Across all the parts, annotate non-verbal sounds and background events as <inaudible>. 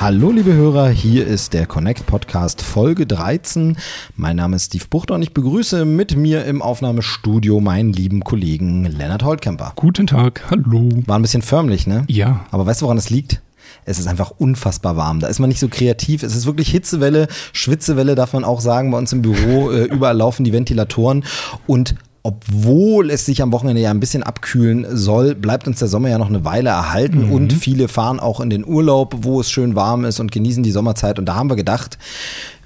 Hallo liebe Hörer, hier ist der Connect Podcast Folge 13. Mein Name ist Steve Buchter und ich begrüße mit mir im Aufnahmestudio meinen lieben Kollegen Lennart Holtkemper. Guten Tag, hallo. War ein bisschen förmlich, ne? Ja. Aber weißt du, woran es liegt? Es ist einfach unfassbar warm. Da ist man nicht so kreativ. Es ist wirklich Hitzewelle, Schwitzewelle, darf man auch sagen. Bei uns im Büro äh, <laughs> überall laufen die Ventilatoren und obwohl es sich am Wochenende ja ein bisschen abkühlen soll, bleibt uns der Sommer ja noch eine Weile erhalten mhm. und viele fahren auch in den Urlaub, wo es schön warm ist und genießen die Sommerzeit. Und da haben wir gedacht,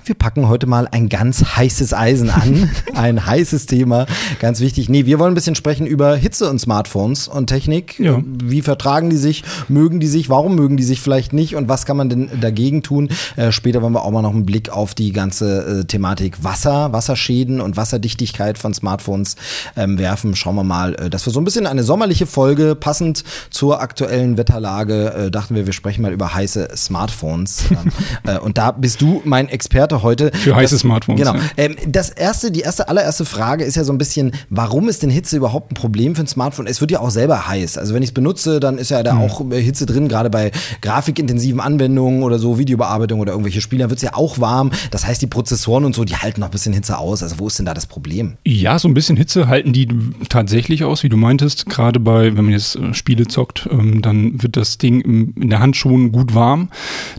wir packen heute mal ein ganz heißes Eisen an. <laughs> ein heißes Thema, ganz wichtig. Nee, wir wollen ein bisschen sprechen über Hitze und Smartphones und Technik. Ja. Wie vertragen die sich? Mögen die sich? Warum mögen die sich vielleicht nicht? Und was kann man denn dagegen tun? Äh, später wollen wir auch mal noch einen Blick auf die ganze äh, Thematik Wasser, Wasserschäden und Wasserdichtigkeit von Smartphones ähm, werfen. Schauen wir mal, äh, dass wir so ein bisschen eine sommerliche Folge passend zur aktuellen Wetterlage äh, dachten wir, wir sprechen mal über heiße Smartphones. <laughs> Ähm, äh, und da bist du mein Experte Experte heute. Für heiße Smartphones. Genau. Ähm, das erste, die erste, allererste Frage ist ja so ein bisschen, warum ist denn Hitze überhaupt ein Problem für ein Smartphone? Es wird ja auch selber heiß. Also wenn ich es benutze, dann ist ja da mhm. auch Hitze drin, gerade bei grafikintensiven Anwendungen oder so, Videobearbeitung oder irgendwelche Spiele, wird es ja auch warm. Das heißt, die Prozessoren und so, die halten noch ein bisschen Hitze aus. Also wo ist denn da das Problem? Ja, so ein bisschen Hitze halten die tatsächlich aus, wie du meintest. Gerade bei, wenn man jetzt äh, Spiele zockt, ähm, dann wird das Ding in der Hand schon gut warm.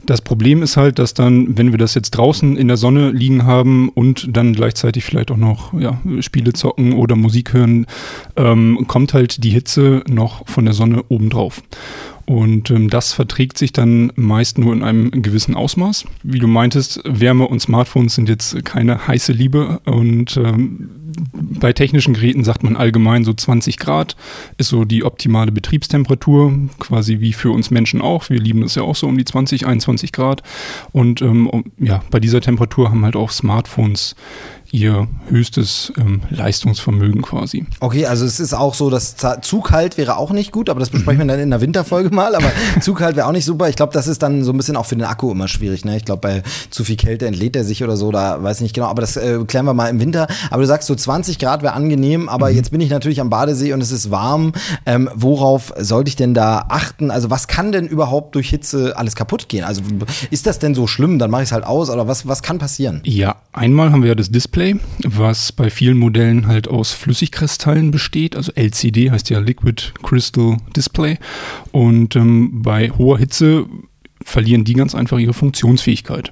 Das Problem ist halt, dass dann, wenn wir das jetzt draußen in der Sonne liegen haben und dann gleichzeitig vielleicht auch noch ja, Spiele zocken oder Musik hören, ähm, kommt halt die Hitze noch von der Sonne obendrauf. Und ähm, das verträgt sich dann meist nur in einem gewissen Ausmaß. Wie du meintest, Wärme und Smartphones sind jetzt keine heiße Liebe und ähm, bei technischen Geräten sagt man allgemein so 20 Grad ist so die optimale Betriebstemperatur, quasi wie für uns Menschen auch. Wir lieben es ja auch so um die 20, 21 Grad. Und ähm, ja, bei dieser Temperatur haben halt auch Smartphones ihr höchstes ähm, Leistungsvermögen quasi. Okay, also es ist auch so, dass zu kalt wäre auch nicht gut, aber das besprechen wir dann in der Winterfolge mal. Aber <laughs> zu kalt wäre auch nicht super. Ich glaube, das ist dann so ein bisschen auch für den Akku immer schwierig. Ne? Ich glaube, bei zu viel Kälte entlädt er sich oder so, da weiß ich nicht genau. Aber das äh, klären wir mal im Winter. Aber du sagst so 20 Grad wäre angenehm, aber mhm. jetzt bin ich natürlich am Badesee und es ist warm. Ähm, worauf sollte ich denn da achten? Also was kann denn überhaupt durch Hitze alles kaputt gehen? Also ist das denn so schlimm? Dann mache ich es halt aus. Oder was, was kann passieren? Ja, einmal haben wir ja das Display Display, was bei vielen Modellen halt aus Flüssigkristallen besteht. Also LCD heißt ja Liquid Crystal Display. Und ähm, bei hoher Hitze verlieren die ganz einfach ihre Funktionsfähigkeit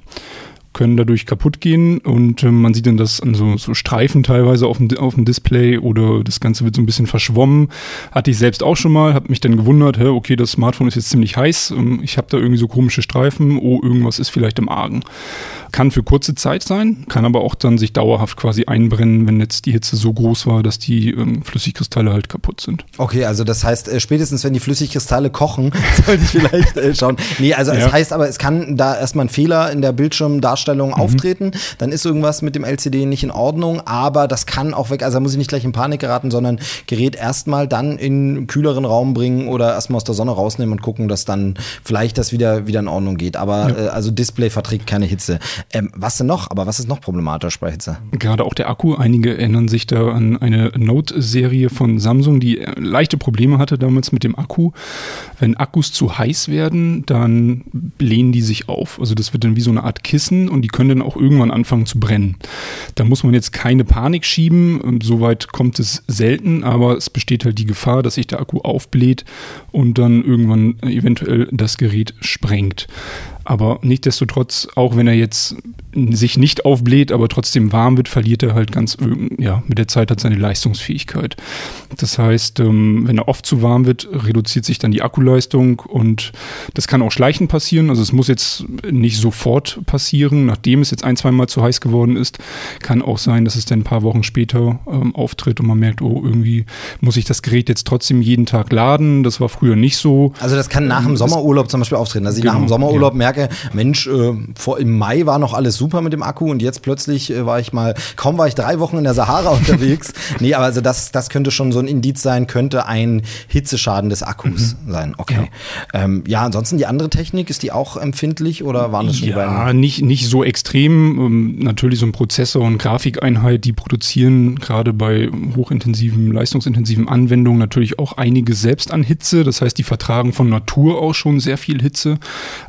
können dadurch kaputt gehen und äh, man sieht dann das an so, so Streifen teilweise auf dem, auf dem Display oder das Ganze wird so ein bisschen verschwommen. Hatte ich selbst auch schon mal, habe mich dann gewundert, hä, okay, das Smartphone ist jetzt ziemlich heiß, ähm, ich habe da irgendwie so komische Streifen, oh, irgendwas ist vielleicht im Argen. Kann für kurze Zeit sein, kann aber auch dann sich dauerhaft quasi einbrennen, wenn jetzt die Hitze so groß war, dass die ähm, Flüssigkristalle halt kaputt sind. Okay, also das heißt, äh, spätestens wenn die Flüssigkristalle kochen, <laughs> sollte ich vielleicht äh, schauen. Nee, also ja. es heißt aber, es kann da erstmal ein Fehler in der Bildschirmdarstellung mhm. auftreten, dann ist irgendwas mit dem LCD nicht in Ordnung, aber das kann auch weg, also da muss ich nicht gleich in Panik geraten, sondern Gerät erstmal dann in einen kühleren Raum bringen oder erstmal aus der Sonne rausnehmen und gucken, dass dann vielleicht das wieder, wieder in Ordnung geht. Aber ja. äh, also Display verträgt keine Hitze. Ähm, was denn noch? Aber was ist noch problematisch bei Hitze? Gerade auch der Akku. Einige erinnern sich da an eine Note-Serie von Samsung, die äh, leichte Probleme hatte damals mit dem Akku. Wenn Akkus zu heiß werden, dann blähen die sich auf. Also das wird dann wie so eine Art Kissen und die können dann auch irgendwann anfangen zu brennen. Da muss man jetzt keine Panik schieben. Soweit kommt es selten, aber es besteht halt die Gefahr, dass sich der Akku aufbläht und dann irgendwann eventuell das Gerät sprengt. Aber nichtsdestotrotz, auch wenn er jetzt sich nicht aufbläht, aber trotzdem warm wird, verliert er halt ganz, ja, mit der Zeit hat seine Leistungsfähigkeit. Das heißt, ähm, wenn er oft zu warm wird, reduziert sich dann die Akkuleistung und das kann auch schleichend passieren. Also es muss jetzt nicht sofort passieren, nachdem es jetzt ein, zwei Mal zu heiß geworden ist. Kann auch sein, dass es dann ein paar Wochen später ähm, auftritt und man merkt, oh, irgendwie muss ich das Gerät jetzt trotzdem jeden Tag laden. Das war früher nicht so. Also das kann nach dem ähm, Sommerurlaub zum Beispiel auftreten. Also genau, nach dem Sommerurlaub ja. merke merke, Mensch, äh, vor, im Mai war noch alles super mit dem Akku und jetzt plötzlich äh, war ich mal, kaum war ich drei Wochen in der Sahara <laughs> unterwegs. nee, aber also das, das könnte schon so ein Indiz sein, könnte ein Hitzeschaden des Akkus mhm. sein. Okay. Ja. Ähm, ja, ansonsten die andere Technik, ist die auch empfindlich oder waren das schon Ja, nicht, nicht so extrem. Ähm, natürlich so ein Prozessor und Grafikeinheit, die produzieren gerade bei hochintensiven, leistungsintensiven Anwendungen natürlich auch einiges selbst an Hitze. Das heißt, die vertragen von Natur aus schon sehr viel Hitze.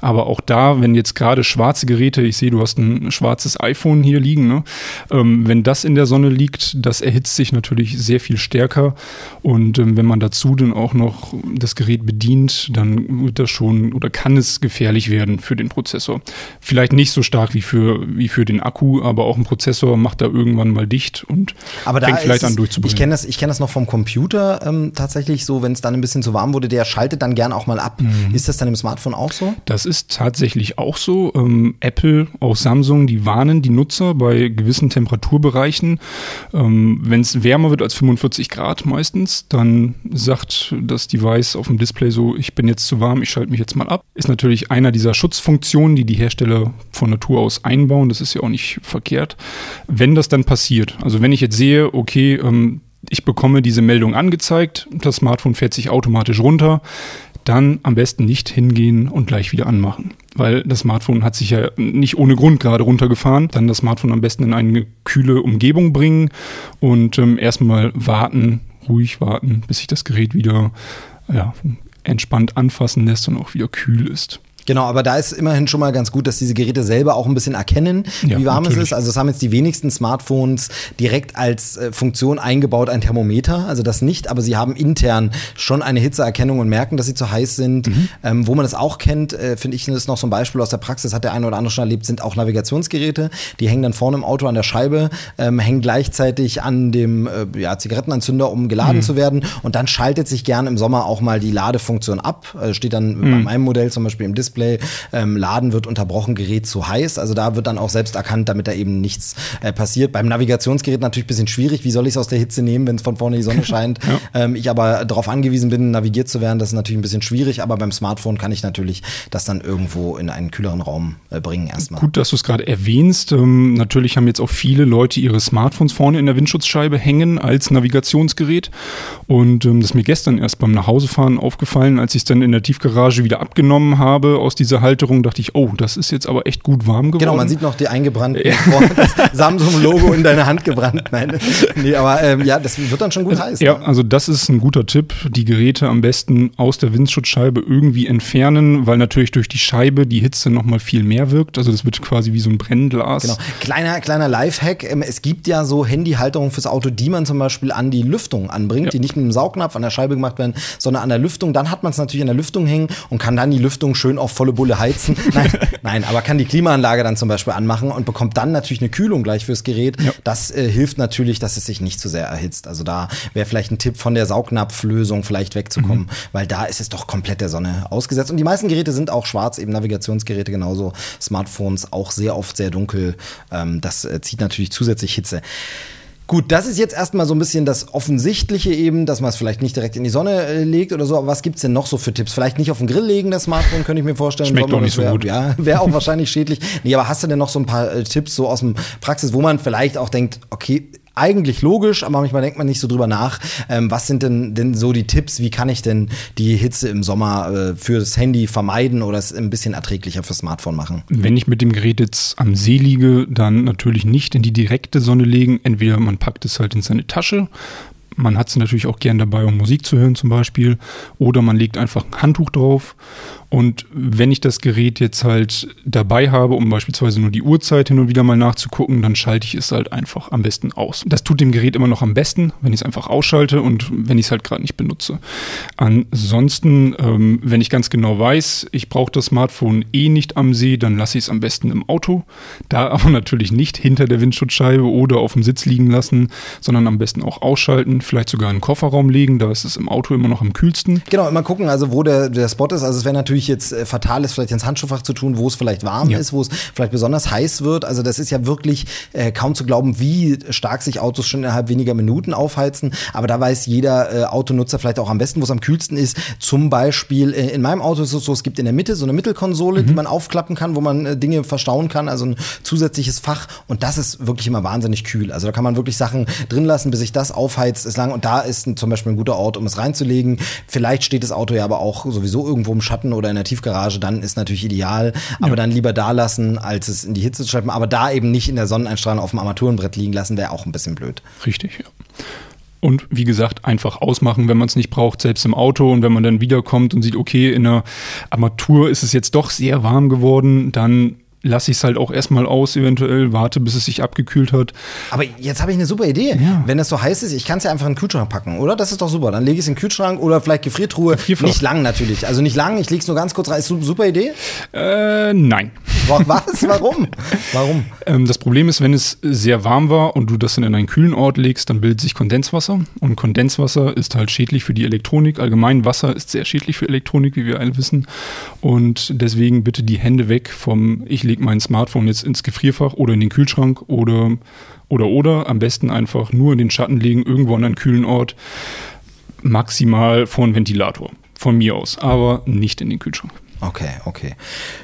Aber auch da, wenn jetzt gerade schwarze Geräte, ich sehe, du hast ein schwarzes iPhone hier liegen, ne? ähm, wenn das in der Sonne liegt, das erhitzt sich natürlich sehr viel stärker. Und ähm, wenn man dazu dann auch noch das Gerät bedient, dann wird das schon oder kann es gefährlich werden für den Prozessor. Vielleicht nicht so stark wie für, wie für den Akku, aber auch ein Prozessor macht da irgendwann mal dicht und aber fängt vielleicht an durchzubringen. Ich kenne das, ich kenn das noch vom Computer ähm, tatsächlich so, wenn es dann ein bisschen zu warm wurde, der schaltet dann gern auch mal ab. Mhm. Ist das dann im Smartphone auch so? Das ist tatsächlich auch so. Ähm, Apple, auch Samsung, die warnen die Nutzer bei gewissen Temperaturbereichen. Ähm, wenn es wärmer wird als 45 Grad meistens, dann sagt das Device auf dem Display so, ich bin jetzt zu warm, ich schalte mich jetzt mal ab. Ist natürlich einer dieser Schutzfunktionen, die die Hersteller von Natur aus einbauen. Das ist ja auch nicht verkehrt. Wenn das dann passiert, also wenn ich jetzt sehe, okay, ähm, ich bekomme diese Meldung angezeigt, das Smartphone fährt sich automatisch runter, dann am besten nicht hingehen und gleich wieder anmachen. Weil das Smartphone hat sich ja nicht ohne Grund gerade runtergefahren. Dann das Smartphone am besten in eine kühle Umgebung bringen und ähm, erstmal warten, ruhig warten, bis sich das Gerät wieder ja, entspannt anfassen lässt und auch wieder kühl ist. Genau, aber da ist immerhin schon mal ganz gut, dass diese Geräte selber auch ein bisschen erkennen, ja, wie warm natürlich. es ist. Also es haben jetzt die wenigsten Smartphones direkt als äh, Funktion eingebaut ein Thermometer, also das nicht, aber sie haben intern schon eine Hitzeerkennung und merken, dass sie zu heiß sind. Mhm. Ähm, wo man das auch kennt, äh, finde ich, ist noch so ein Beispiel aus der Praxis, hat der eine oder andere schon erlebt, sind auch Navigationsgeräte. Die hängen dann vorne im Auto an der Scheibe, ähm, hängen gleichzeitig an dem äh, ja, Zigarettenanzünder, um geladen mhm. zu werden. Und dann schaltet sich gern im Sommer auch mal die Ladefunktion ab. Äh, steht dann mhm. bei meinem Modell zum Beispiel im Display Display, ähm, Laden wird unterbrochen, Gerät zu heiß. Also da wird dann auch selbst erkannt, damit da eben nichts äh, passiert. Beim Navigationsgerät natürlich ein bisschen schwierig. Wie soll ich es aus der Hitze nehmen, wenn es von vorne die Sonne <laughs> scheint? ja. ähm, ich aber darauf angewiesen bin, navigiert zu werden, das ist natürlich ein bisschen schwierig. Aber beim Smartphone kann ich natürlich das dann irgendwo in einen kühleren Raum äh, bringen erstmal. Gut, dass du es gerade erwähnst. Ähm, natürlich haben jetzt auch viele Leute ihre Smartphones vorne in der Windschutzscheibe hängen als Navigationsgerät. Und ähm, das ist mir gestern erst beim Nachhausefahren aufgefallen, als ich es dann in der Tiefgarage wieder abgenommen habe aus dieser Halterung, dachte ich, oh, das ist jetzt aber echt gut warm geworden. Genau, man sieht noch die eingebrannten, ja. <laughs> Samsung-Logo in deine Hand gebrannt. Nein, nee, aber ähm, ja, das wird dann schon gut heiß. Ja, ne? also das ist ein guter Tipp. Die Geräte am besten aus der Windschutzscheibe irgendwie entfernen, weil natürlich durch die Scheibe die Hitze nochmal viel mehr wirkt. Also das wird quasi wie so ein Brennglas. Genau. Kleiner, kleiner Lifehack. Ähm, es gibt ja so Handyhalterungen fürs Auto, die man zum Beispiel an die Lüftung anbringt, ja. die nicht mit einem Saugnapf an der Scheibe gemacht werden, sondern an der Lüftung. Dann hat man es natürlich an der Lüftung hängen und kann dann die Lüftung schön auf volle Bulle heizen. <laughs> Nein, nein, aber kann die Klimaanlage dann zum Beispiel anmachen und bekommt dann natürlich eine Kühlung gleich fürs Gerät. Ja. Das äh, hilft natürlich, dass es sich nicht zu sehr erhitzt. Also da wäre vielleicht ein Tipp von der Saugnapflösung vielleicht wegzukommen, mhm. weil da ist es doch komplett der Sonne ausgesetzt. Und die meisten Geräte sind auch schwarz, eben Navigationsgeräte genauso, Smartphones auch sehr oft sehr dunkel. Ähm, das äh, zieht natürlich zusätzlich Hitze. Gut, das ist jetzt erstmal so ein bisschen das Offensichtliche eben, dass man es vielleicht nicht direkt in die Sonne äh, legt oder so. Aber was gibt es denn noch so für Tipps? Vielleicht nicht auf den Grill legen, das Smartphone, könnte ich mir vorstellen. Schmeckt doch nicht wär, so gut. Ja, <laughs> wäre auch wahrscheinlich schädlich. Nee, aber hast du denn noch so ein paar äh, Tipps so aus dem Praxis, wo man vielleicht auch denkt, okay, eigentlich logisch, aber manchmal denkt man nicht so drüber nach. Ähm, was sind denn, denn so die Tipps? Wie kann ich denn die Hitze im Sommer äh, das Handy vermeiden oder es ein bisschen erträglicher fürs Smartphone machen? Wenn ich mit dem Gerät jetzt am See liege, dann natürlich nicht in die direkte Sonne legen. Entweder man packt es halt in seine Tasche. Man hat es natürlich auch gern dabei, um Musik zu hören zum Beispiel. Oder man legt einfach ein Handtuch drauf und wenn ich das Gerät jetzt halt dabei habe, um beispielsweise nur die Uhrzeit hin und wieder mal nachzugucken, dann schalte ich es halt einfach am besten aus. Das tut dem Gerät immer noch am besten, wenn ich es einfach ausschalte und wenn ich es halt gerade nicht benutze. Ansonsten, ähm, wenn ich ganz genau weiß, ich brauche das Smartphone eh nicht am See, dann lasse ich es am besten im Auto. Da aber <laughs> natürlich nicht hinter der Windschutzscheibe oder auf dem Sitz liegen lassen, sondern am besten auch ausschalten. Vielleicht sogar in den Kofferraum legen. Da ist es im Auto immer noch am kühlsten. Genau, immer gucken, also wo der, der Spot ist. Also es wäre natürlich jetzt äh, fatal, es vielleicht ins Handschuhfach zu tun, wo es vielleicht warm Ja. ist, wo es vielleicht besonders heiß wird. Also das ist ja wirklich äh, kaum zu glauben, wie stark sich Autos schon innerhalb weniger Minuten aufheizen. Aber da weiß jeder äh, Autonutzer vielleicht auch am besten, wo es am kühlsten ist. Zum Beispiel äh, in meinem Auto ist es so, es gibt in der Mitte so eine Mittelkonsole, die man aufklappen kann, wo man äh, Dinge verstauen kann, also ein zusätzliches Fach. Und das ist wirklich immer wahnsinnig kühl. Also da kann man wirklich Sachen drin lassen, bis sich das aufheizt, ist lang. Und da ist ein, zum Beispiel ein guter Ort, um es reinzulegen. Vielleicht steht das Auto ja aber auch sowieso irgendwo im Schatten oder in der Tiefgarage, dann ist natürlich ideal. Aber dann lieber da lassen, als es in die Hitze zu schleppen. Aber da eben nicht in der Sonneneinstrahlung auf dem Armaturenbrett liegen lassen, wäre auch ein bisschen blöd. Richtig, ja. Und wie gesagt, einfach ausmachen, wenn man es nicht braucht, selbst im Auto. Und wenn man dann wiederkommt und sieht, okay, in der Armatur ist es jetzt doch sehr warm geworden, dann lasse ich es halt auch erstmal aus, eventuell, warte, bis es sich abgekühlt hat. Aber jetzt habe ich eine super Idee. Ja. Wenn es so heiß ist, ich kann es ja einfach in den Kühlschrank packen, oder? Das ist doch super. Dann lege ich es in den Kühlschrank oder vielleicht Gefriertruhe. Gefrierfach. Nicht lang natürlich. Also nicht lang, ich lege es nur ganz kurz rein. Ist eine super Idee? Äh, nein. Wa- Was? Warum? Warum? Ähm, das Problem ist, wenn es sehr warm war und du das dann in einen kühlen Ort legst, dann bildet sich Kondenswasser. Und Kondenswasser ist halt schädlich für die Elektronik. Allgemein Wasser ist sehr schädlich für Elektronik, wie wir alle wissen. Und deswegen bitte die Hände weg vom, ich lege mein Smartphone jetzt ins Gefrierfach oder in den Kühlschrank oder, oder, oder. Am besten einfach nur in den Schatten legen, irgendwo an einen kühlen Ort. Maximal vor einen Ventilator. Von mir aus. Aber nicht in den Kühlschrank. Okay, okay.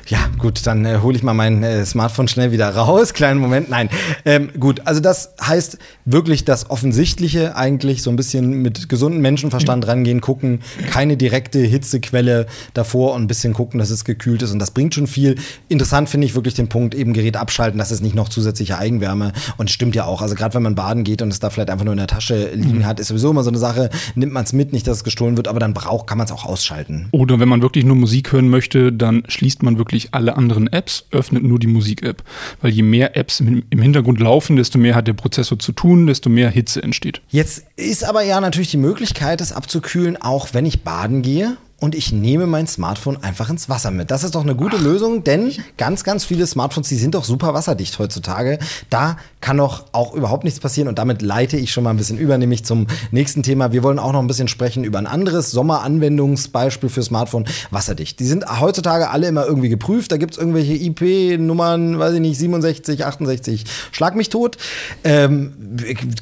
Ja, gut, dann äh, hole ich mal mein äh, Smartphone schnell wieder raus. <laughs> Kleinen Moment. Nein. Ähm, gut, also das heißt wirklich das Offensichtliche eigentlich, so ein bisschen mit gesundem Menschenverstand rangehen, gucken, keine direkte Hitzequelle davor und ein bisschen gucken, dass es gekühlt ist. Und das bringt schon viel. Interessant finde ich wirklich den Punkt, eben Gerät abschalten, dass es nicht noch zusätzliche Eigenwärme. Und stimmt ja auch. Also gerade wenn man baden geht und es da vielleicht einfach nur in der Tasche liegen hat, ist sowieso immer so eine Sache, nimmt man es mit, nicht, dass es gestohlen wird, aber dann braucht, kann man es auch ausschalten. Oder wenn man wirklich nur Musik hören möchte, dann schließt man wirklich alle anderen Apps, öffnet nur die Musik-App. Weil je mehr Apps im Hintergrund laufen, desto mehr hat der Prozessor zu tun, desto mehr Hitze entsteht. Jetzt ist aber ja natürlich die Möglichkeit, es abzukühlen, auch wenn ich baden gehe. Und ich nehme mein Smartphone einfach ins Wasser mit. Das ist doch eine gute Lösung, denn ganz, ganz viele Smartphones, die sind doch super wasserdicht heutzutage. Da kann doch auch überhaupt nichts passieren. Und damit leite ich schon mal ein bisschen über, nämlich zum nächsten Thema. Wir wollen auch noch ein bisschen sprechen über ein anderes Sommeranwendungsbeispiel für Smartphone, wasserdicht. Die sind heutzutage alle immer irgendwie geprüft. Da gibt's irgendwelche IP-Nummern, weiß ich nicht, 67, 68, schlag mich tot. Ähm,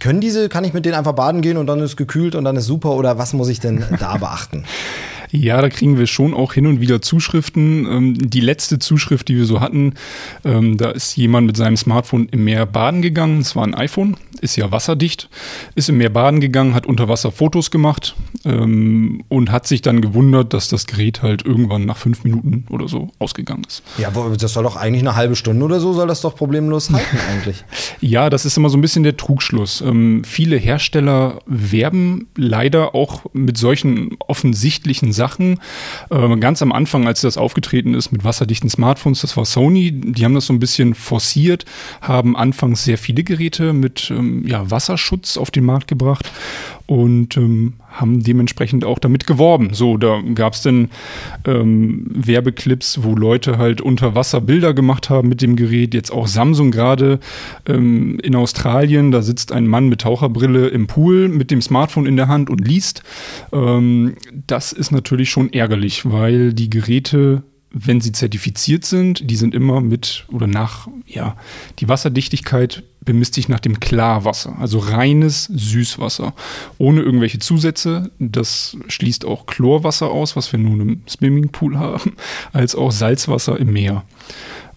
können diese, kann ich mit denen einfach baden gehen und dann ist gekühlt und dann ist super oder was muss ich denn da <laughs> beachten? Ja, da kriegen wir schon auch hin und wieder Zuschriften. Ähm, die letzte Zuschrift, die wir so hatten, ähm, da ist jemand mit seinem Smartphone im Meer baden gegangen. Es war ein iPhone, ist ja wasserdicht, ist im Meer baden gegangen, hat unter Wasser Fotos gemacht ähm, und hat sich dann gewundert, dass das Gerät halt irgendwann nach fünf Minuten oder so ausgegangen ist. Ja, aber das soll doch eigentlich eine halbe Stunde oder so, soll das doch problemlos halten <laughs> eigentlich. Ja, das ist immer so ein bisschen der Trugschluss. Ähm, viele Hersteller werben leider auch mit solchen offensichtlichen Sachen. Ähm, ganz am Anfang, als das aufgetreten ist mit wasserdichten Smartphones, das war Sony, die haben das so ein bisschen forciert, haben anfangs sehr viele Geräte mit ähm, ja, Wasserschutz auf den Markt gebracht und ähm, haben dementsprechend auch damit geworben. So, da gab es dann ähm, Werbeclips, wo Leute halt unter Wasser Bilder gemacht haben mit dem Gerät. Jetzt auch Samsung gerade ähm, in Australien, da sitzt ein Mann mit Taucherbrille im Pool mit dem Smartphone in der Hand und liest. Ähm, das ist natürlich schon ärgerlich, weil die Geräte wenn sie zertifiziert sind, die sind immer mit oder nach, ja, die Wasserdichtigkeit bemisst sich nach dem Klarwasser, also reines Süßwasser, ohne irgendwelche Zusätze. Das schließt auch Chlorwasser aus, was wir nun im Swimmingpool haben, als auch Salzwasser im Meer.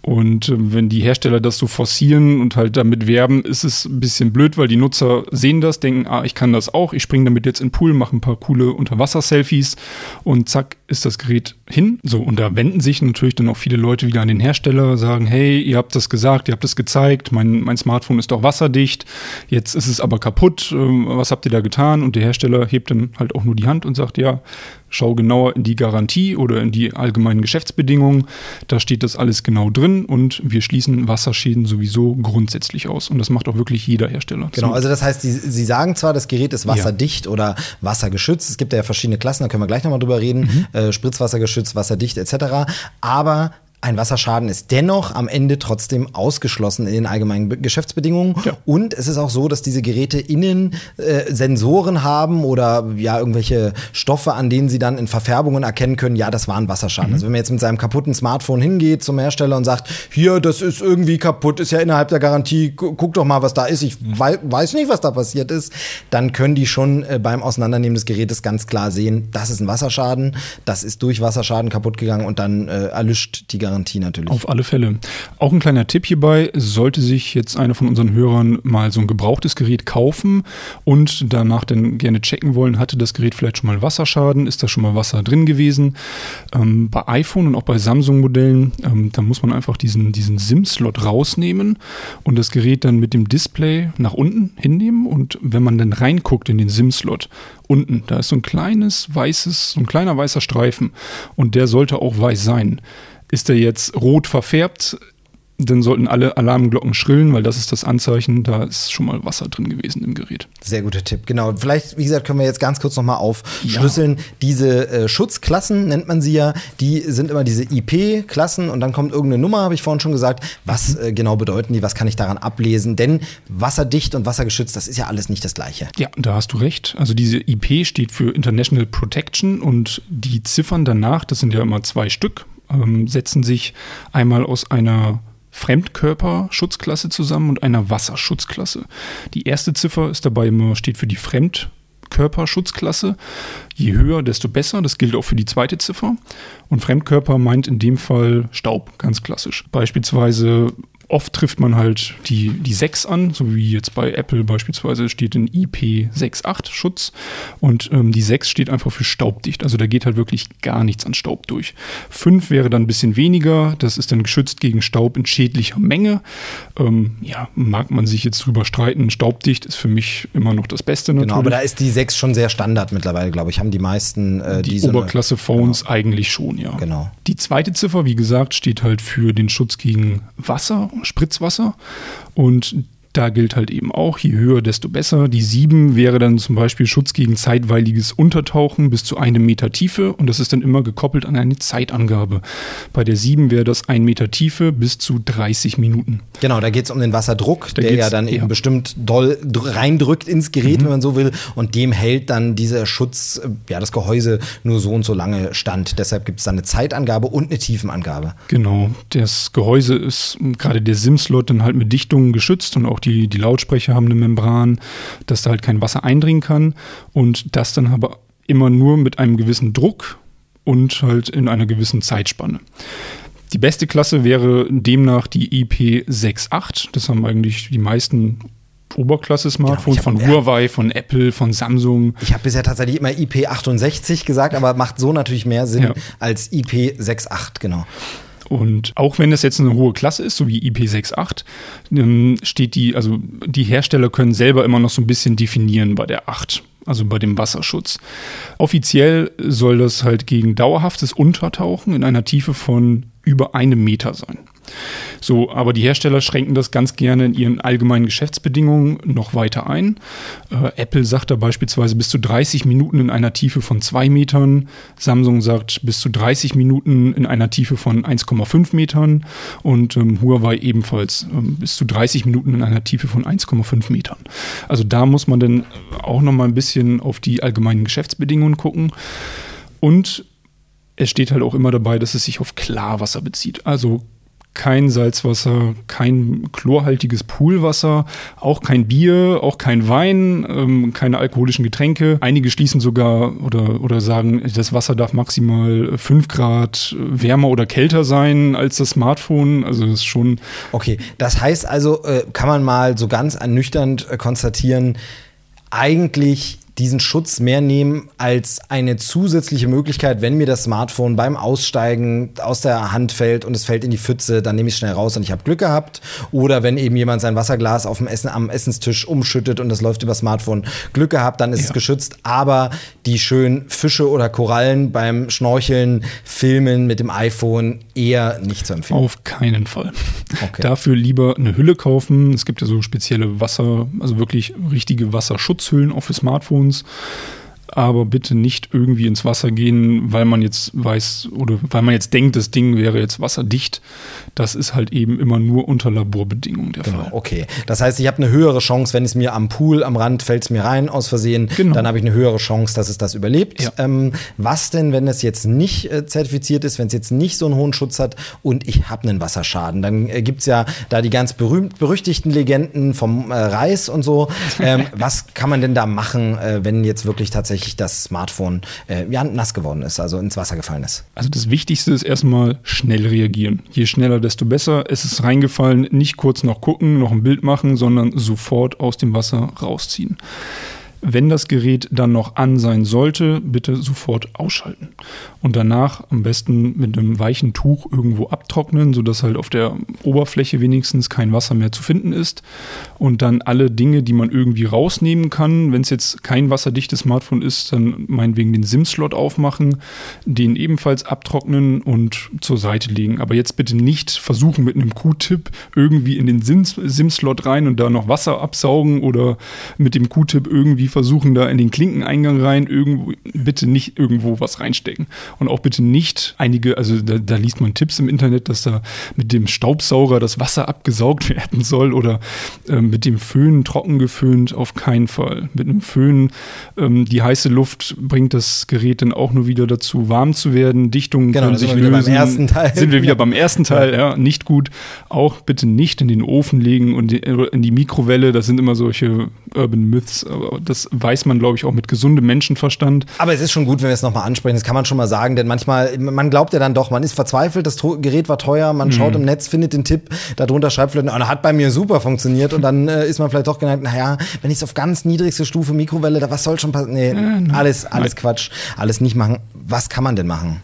Und äh, wenn die Hersteller das so forcieren und halt damit werben, ist es ein bisschen blöd, weil die Nutzer sehen das, denken, ah, ich kann das auch, ich springe damit jetzt in den Pool, mache ein paar coole Unterwasser-Selfies und zack, ist das Gerät hin. So, und da wenden sich natürlich dann auch viele Leute wieder an den Hersteller, sagen, hey, ihr habt das gesagt, ihr habt das gezeigt, mein, mein Smartphone ist doch wasserdicht, jetzt ist es aber kaputt, ähm, was habt ihr da getan? Und der Hersteller hebt dann halt auch nur die Hand und sagt, ja, schau genauer in die Garantie oder in die allgemeinen Geschäftsbedingungen. Da steht das alles genau drin und wir schließen Wasserschäden sowieso grundsätzlich aus. Und das macht auch wirklich jeder Hersteller. Genau, also das heißt, Sie, Sie sagen zwar, das Gerät ist wasserdicht ja. oder wassergeschützt. Es gibt ja verschiedene Klassen, da können wir gleich nochmal drüber reden. Mhm. Äh, Spritzwassergeschützt, wasserdicht etc. Aber ein Wasserschaden ist dennoch am Ende trotzdem ausgeschlossen in den allgemeinen Be Geschäftsbedingungen. Ja. Und es ist auch so, dass diese Geräte innen äh, Sensoren haben oder ja irgendwelche Stoffe, an denen sie dann in Verfärbungen erkennen können, ja, das war ein Wasserschaden. Also wenn man jetzt mit seinem kaputten Smartphone hingeht zum Hersteller und sagt, hier, das ist irgendwie kaputt, ist ja innerhalb der Garantie, gu- guck doch mal, was da ist. Ich wei weiß nicht, was da passiert ist. Dann können die schon äh, beim Auseinandernehmen des Gerätes ganz klar sehen, das ist ein Wasserschaden, das ist durch Wasserschaden kaputt gegangen und dann äh, erlischt die Garantie natürlich. Auf alle Fälle. Auch ein kleiner Tipp hierbei, sollte sich jetzt einer von unseren Hörern mal so ein gebrauchtes Gerät kaufen und danach dann gerne checken wollen, hatte das Gerät vielleicht schon mal Wasserschaden, ist da schon mal Wasser drin gewesen. Ähm, bei iPhone und auch bei Samsung-Modellen, ähm, da muss man einfach diesen, diesen SIM-Slot rausnehmen und das Gerät dann mit dem Display nach unten hinnehmen und wenn man dann reinguckt in den SIM-Slot, unten, da ist so ein kleines weißes, so ein kleiner weißer Streifen und der sollte auch weiß sein. Ist er jetzt rot verfärbt, dann sollten alle Alarmglocken schrillen, weil das ist das Anzeichen, da ist schon mal Wasser drin gewesen im Gerät. Sehr guter Tipp, genau. Vielleicht, wie gesagt, können wir jetzt ganz kurz nochmal aufschlüsseln. Diese äh, Schutzklassen nennt man sie ja, die sind immer diese IP-Klassen und dann kommt irgendeine Nummer, habe ich vorhin schon gesagt. Was äh, genau bedeuten die? Was kann ich daran ablesen? Denn wasserdicht und wassergeschützt, das ist ja alles nicht das Gleiche. Ja, da hast du recht. Also diese IP steht für International Protection und die Ziffern danach, das sind ja immer zwei Stück, ähm, setzen sich einmal aus einer Fremdkörperschutzklasse zusammen und einer Wasserschutzklasse. Die erste Ziffer ist dabei immer, steht für die Fremdkörperschutzklasse. Je höher, desto besser. Das gilt auch für die zweite Ziffer. Und Fremdkörper meint in dem Fall Staub, ganz klassisch. Beispielsweise oft trifft man halt die, die 6 an, so wie jetzt bei Apple beispielsweise steht in IP68 Schutz und ähm, die 6 steht einfach für staubdicht. Also da geht halt wirklich gar nichts an Staub durch. 5 wäre dann ein bisschen weniger, das ist dann geschützt gegen Staub in schädlicher Menge. Ähm, ja, mag man sich jetzt drüber streiten. Staubdicht ist für mich immer noch das Beste natürlich. Genau, aber da ist die 6 schon sehr Standard mittlerweile, glaube ich. Haben die meisten äh, die diese Oberklasse-Phones eigentlich schon, ja. Genau. Die zweite Ziffer, wie gesagt, steht halt für den Schutz gegen Wasser, Spritzwasser. Und da gilt halt eben auch, je höher, desto besser. Die 7 wäre dann zum Beispiel Schutz gegen zeitweiliges Untertauchen bis zu einem Meter Tiefe und das ist dann immer gekoppelt an eine Zeitangabe. Bei der 7 wäre das ein Meter Tiefe bis zu 30 Minuten. Genau, da geht es um den Wasserdruck, Da der ja dann eben ja. Mhm. bestimmt doll dr- reindrückt ins Gerät, wenn man so will. Und dem hält dann dieser Schutz, äh, ja, das Gehäuse nur so und so lange stand. Deshalb gibt es dann eine Zeitangabe und eine Tiefenangabe. Genau, das Gehäuse ist m, gerade der SIM-Slot dann halt mit Dichtungen geschützt und auch die, die Lautsprecher haben eine Membran, dass da halt kein Wasser eindringen kann und das dann aber immer nur mit einem gewissen Druck und halt in einer gewissen Zeitspanne. Die beste Klasse wäre demnach die IP68. Das haben eigentlich die meisten Oberklasse-Smartphones Genau, von Huawei, von Apple, von Samsung. Ich habe bisher tatsächlich immer IP68 gesagt, aber macht so natürlich mehr Sinn Ja. als IP68, genau. Und auch wenn das jetzt eine hohe Klasse ist, so wie IP68, ähm, steht die, also die Hersteller können selber immer noch so ein bisschen definieren bei der 8, also bei dem Wasserschutz. Offiziell soll das halt gegen dauerhaftes Untertauchen in einer Tiefe von über einem Meter sein. So, aber die Hersteller schränken das ganz gerne in ihren allgemeinen Geschäftsbedingungen noch weiter ein. Äh, Apple sagt da beispielsweise bis zu 30 Minuten in einer Tiefe von 2 Metern. Samsung sagt bis zu 30 Minuten in einer Tiefe von 1,5 Metern. Und ähm, Huawei ebenfalls ähm, bis zu 30 Minuten in einer Tiefe von 1,5 Metern. Also da muss man dann auch noch mal ein bisschen auf die allgemeinen Geschäftsbedingungen gucken. Und es steht halt auch immer dabei, dass es sich auf Klarwasser bezieht. Also kein Salzwasser, kein chlorhaltiges Poolwasser, auch kein Bier, auch kein Wein, ähm, keine alkoholischen Getränke. Einige schließen sogar oder, oder sagen, das Wasser darf maximal 5 Grad wärmer oder kälter sein als das Smartphone. Also das ist schon Okay, das heißt also, äh, kann man mal so ganz ernüchternd äh, konstatieren, eigentlich diesen Schutz mehr nehmen als eine zusätzliche Möglichkeit, wenn mir das Smartphone beim Aussteigen aus der Hand fällt und es fällt in die Pfütze, dann nehme ich es schnell raus und ich habe Glück gehabt. Oder wenn eben jemand sein Wasserglas auf dem Essen, am Essenstisch umschüttet und das läuft über Smartphone, Glück gehabt, dann ist es Ja. geschützt. Aber die schönen Fische oder Korallen beim Schnorcheln, Filmen mit dem iPhone eher nicht zu empfehlen. Auf keinen Fall. Okay. Dafür lieber eine Hülle kaufen. Es gibt ja so spezielle Wasser, also wirklich richtige Wasserschutzhüllen auch für Smartphones. uns aber bitte nicht irgendwie ins Wasser gehen, weil man jetzt weiß oder weil man jetzt denkt, das Ding wäre jetzt wasserdicht. Das ist halt eben immer nur unter Laborbedingungen der Genau, Fall. okay. Das heißt, ich habe eine höhere Chance, wenn es mir am Pool, am Rand fällt es mir rein aus Versehen, Genau. dann habe ich eine höhere Chance, dass es das überlebt. Ja. Ähm, was denn, wenn es jetzt nicht äh, zertifiziert ist, wenn es jetzt nicht so einen hohen Schutz hat und ich habe einen Wasserschaden? Dann äh, gibt es ja da die ganz berühmt berüchtigten Legenden vom äh, Reis und so. Ähm, <laughs> was kann man denn da machen, äh, wenn jetzt wirklich tatsächlich das Smartphone äh, ja, nass geworden ist, also ins Wasser gefallen ist? Also das Wichtigste ist erstmal schnell reagieren. Je schneller, desto besser. Es ist reingefallen, nicht kurz noch gucken, noch ein Bild machen, sondern sofort aus dem Wasser rausziehen. Wenn das Gerät dann noch an sein sollte, bitte sofort ausschalten. Und danach am besten mit einem weichen Tuch irgendwo abtrocknen, sodass halt auf der Oberfläche wenigstens kein Wasser mehr zu finden ist. Und dann alle Dinge, die man irgendwie rausnehmen kann, wenn es jetzt kein wasserdichtes Smartphone ist, dann meinetwegen den SIM-Slot aufmachen, den ebenfalls abtrocknen und zur Seite legen. Aber jetzt bitte nicht versuchen, mit einem Q-Tip irgendwie in den SIM- SIM-Slot rein und da noch Wasser absaugen oder mit dem Q-Tip irgendwie versuchen, da in den Klinkeneingang rein, irgendwo, bitte nicht irgendwo was reinstecken. Und auch bitte nicht einige, also da, da liest man Tipps im Internet, dass da mit dem Staubsauger das Wasser abgesaugt <laughs> werden soll oder ähm, mit dem Föhn trocken geföhnt, auf keinen Fall. Mit einem Föhn, ähm, die heiße Luft bringt das Gerät dann auch nur wieder dazu, warm zu werden. Dichtungen Genau, können sich wir wieder beim lösen. ersten Teil. Sind wir wieder <laughs> beim ersten Teil, ja, nicht gut. Auch bitte nicht in den Ofen legen und die- in die Mikrowelle. Das sind immer solche Urban Myths, aber das weiß man, glaube ich, auch mit gesundem Menschenverstand. Aber es ist schon gut, wenn wir es nochmal ansprechen. Das kann man schon mal sagen, denn manchmal, man glaubt ja dann doch, man ist verzweifelt, das Gerät war teuer, man schaut im Netz, findet den Tipp, darunter schreibt vielleicht, oh, hat bei mir super funktioniert und dann äh, ist man vielleicht doch geneigt, naja, wenn ich es auf ganz niedrigste Stufe Mikrowelle, da was soll schon passieren? Nee, alles, alles Quatsch, alles nicht machen. Was kann man denn machen?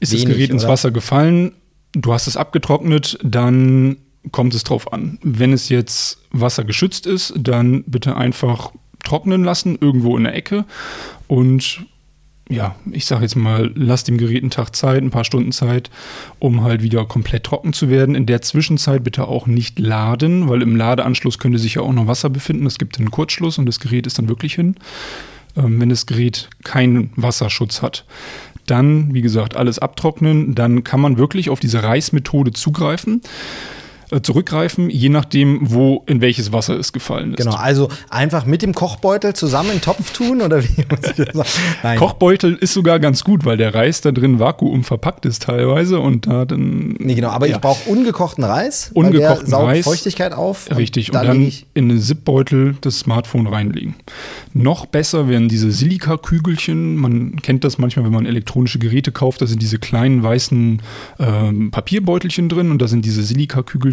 Ist das Wenig, Gerät ins oder? Wasser gefallen, du hast es abgetrocknet, dann kommt es drauf an. Wenn es jetzt wassergeschützt ist, dann bitte einfach trocknen lassen, irgendwo in der Ecke. Und ja, ich sage jetzt mal, lass dem Gerät einen Tag Zeit, ein paar Stunden Zeit, um halt wieder komplett trocken zu werden. In der Zwischenzeit bitte auch nicht laden, weil im Ladeanschluss könnte sich ja auch noch Wasser befinden. Es gibt einen Kurzschluss und das Gerät ist dann wirklich hin ähm, wenn das Gerät keinen Wasserschutz hat. Dann, wie gesagt, alles abtrocknen. Dann kann man wirklich auf diese Reißmethode zugreifen, zurückgreifen, je nachdem, wo in welches Wasser es gefallen ist. Genau, also einfach mit dem Kochbeutel zusammen in den Topf tun oder wie muss ich das sagen? <laughs> Nein. Kochbeutel ist sogar ganz gut, weil der Reis da drin vakuum verpackt ist teilweise und da dann. Nee, genau, aber Ja. ich brauche ungekochten Reis. Ungekochten weil der saugt Reis. Feuchtigkeit auf. Richtig, und da dann ich in einen Zipbeutel das Smartphone reinlegen. Noch besser wären diese Silikakügelchen. Man kennt das manchmal, wenn man elektronische Geräte kauft. Da sind diese kleinen weißen ähm, Papierbeutelchen drin und da sind diese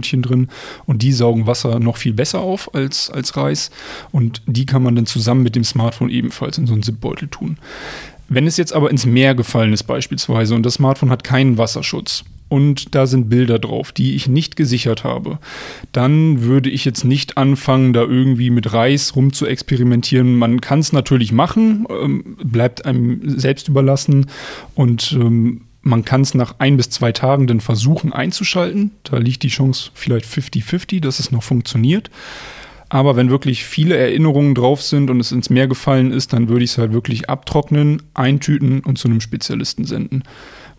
Silikakügelchen drin und die saugen Wasser noch viel besser auf als, als Reis. Und die kann man dann zusammen mit dem Smartphone ebenfalls in so einen Zipbeutel tun. Wenn es jetzt aber ins Meer gefallen ist beispielsweise und das Smartphone hat keinen Wasserschutz und da sind Bilder drauf, die ich nicht gesichert habe, dann würde ich jetzt nicht anfangen, da irgendwie mit Reis rum zu experimentieren. Man kann es natürlich machen, ähm, bleibt einem selbst überlassen und ähm, man kann es nach ein bis zwei Tagen dann versuchen einzuschalten. Da liegt die Chance vielleicht 50-50, dass es noch funktioniert. Aber wenn wirklich viele Erinnerungen drauf sind und es ins Meer gefallen ist, dann würde ich es halt wirklich abtrocknen, eintüten und zu einem Spezialisten senden.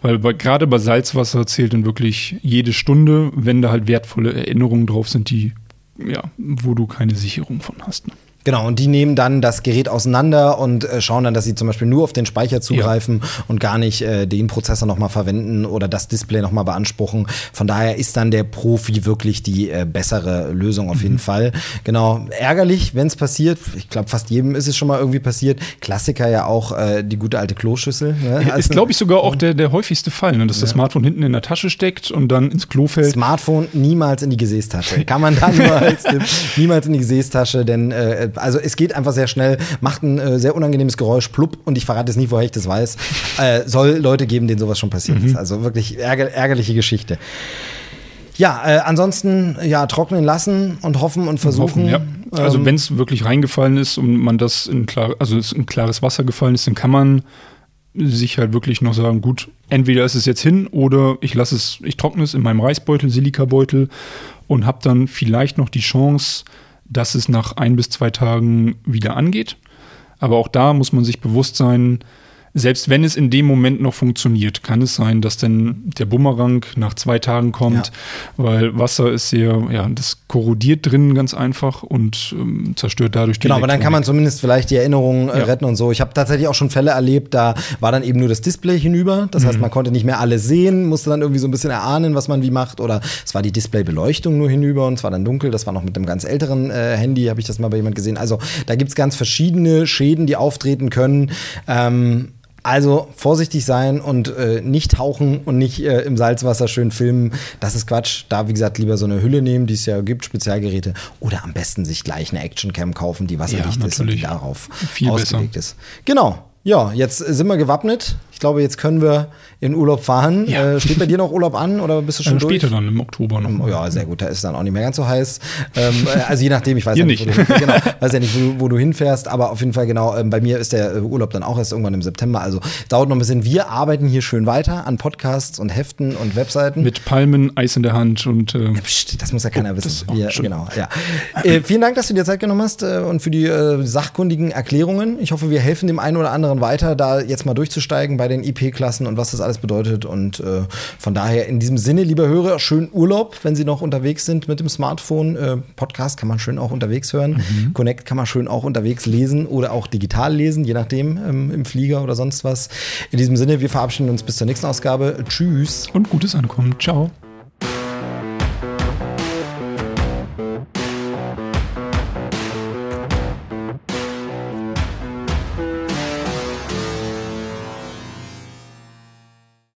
Weil bei, gerade bei Salzwasser zählt dann wirklich jede Stunde, wenn da halt wertvolle Erinnerungen drauf sind, die, ja, wo du keine Sicherung von hast. Ne? Genau, und die nehmen dann das Gerät auseinander und äh, schauen dann, dass sie zum Beispiel nur auf den Speicher zugreifen und gar nicht äh, den Prozessor nochmal verwenden oder das Display nochmal beanspruchen. Von daher ist dann der Profi wirklich die äh, bessere Lösung auf Mhm. jeden Fall. Genau, ärgerlich, wenn es passiert. Ich glaube, fast jedem ist es schon mal irgendwie passiert. Klassiker ja auch äh, die gute alte Kloschüssel. Ne? ist, Also, glaube ich, sogar auch der, der häufigste Fall, ne? dass das Smartphone hinten in der Tasche steckt und dann ins Klo fällt. Smartphone niemals in die Gesäßtasche. Kann man dann nur <laughs> als Tipp, niemals in die Gesäßtasche, denn äh, also es geht einfach sehr schnell, macht ein äh, sehr unangenehmes Geräusch, plupp, und ich verrate es nie, woher ich das weiß. <laughs> Äh, soll Leute geben, denen sowas schon passiert ist. Also wirklich ärger ärgerliche Geschichte. Ja, äh, ansonsten ja trocknen lassen und hoffen und versuchen. Hoffen, ja. Also Ähm, wenn es wirklich reingefallen ist und man das in klar, also es in klares Wasser gefallen ist, dann kann man sich halt wirklich noch sagen, gut, entweder ist es jetzt hin oder ich lasse es, ich trockne es in meinem Reisbeutel, Silikabeutel und habe dann vielleicht noch die Chance, dass es nach ein bis zwei Tagen wieder angeht. Aber auch da muss man sich bewusst sein, selbst wenn es in dem Moment noch funktioniert, kann es sein, dass dann der Bumerang nach zwei Tagen kommt, ja. weil Wasser ist sehr, ja, das korrodiert drinnen ganz einfach und ähm, zerstört dadurch die Genau, aber dann kann man zumindest vielleicht die Erinnerungen äh, ja. retten und so. Ich habe tatsächlich auch schon Fälle erlebt, da war dann eben nur das Display hinüber. Das mhm. heißt, man konnte nicht mehr alles sehen, musste dann irgendwie so ein bisschen erahnen, was man wie macht. Oder es war die Displaybeleuchtung nur hinüber und es war dann dunkel. Das war noch mit einem ganz älteren äh, Handy, habe ich das mal bei jemand gesehen. Also da gibt es ganz verschiedene Schäden, die auftreten können. Ähm, also vorsichtig sein und äh, nicht tauchen und nicht äh, im Salzwasser schön filmen. Das ist Quatsch. Da, wie gesagt, lieber so eine Hülle nehmen, die es ja gibt, Spezialgeräte. Oder am besten sich gleich eine Actioncam kaufen, die wasserdicht ja, ist und die darauf Viel ausgelegt besser. ist. Genau. Ja, jetzt sind wir gewappnet. Ich glaube, jetzt können wir in Urlaub fahren. Ja. Äh, steht bei dir noch Urlaub an oder bist du schon äh, durch? Später dann im Oktober noch. Ja, sehr gut. Da ist dann auch nicht mehr ganz so heiß. Ähm, äh, also je nachdem, ich weiß <laughs> ja nicht, nicht. Wo, du, genau, weiß ja nicht, wo du, wo du, hinfährst, aber auf jeden Fall genau. Ähm, bei mir ist der äh, Urlaub dann auch erst irgendwann im September. Also dauert noch ein bisschen. Wir arbeiten hier schön weiter an Podcasts und Heften und Webseiten. Mit Palmen, Eis in der Hand und. Äh, ja, pst, das muss ja keiner wissen. Wir, genau, ja. Äh, vielen Dank, dass du dir Zeit genommen hast äh, und für die sachkundigen Erklärungen. Ich hoffe, wir helfen dem einen oder anderen weiter, da jetzt mal durchzusteigen bei den IP-Klassen und was das alles bedeutet. Und äh, von daher in diesem Sinne, lieber Hörer, schönen Urlaub, wenn Sie noch unterwegs sind mit dem Smartphone. Äh, Podcast kann man schön auch unterwegs hören. Mhm. Connect kann man schön auch unterwegs lesen oder auch digital lesen, je nachdem, ähm, im Flieger oder sonst was. In diesem Sinne, wir verabschieden uns bis zur nächsten Ausgabe. Tschüss. Und gutes Ankommen. Ciao.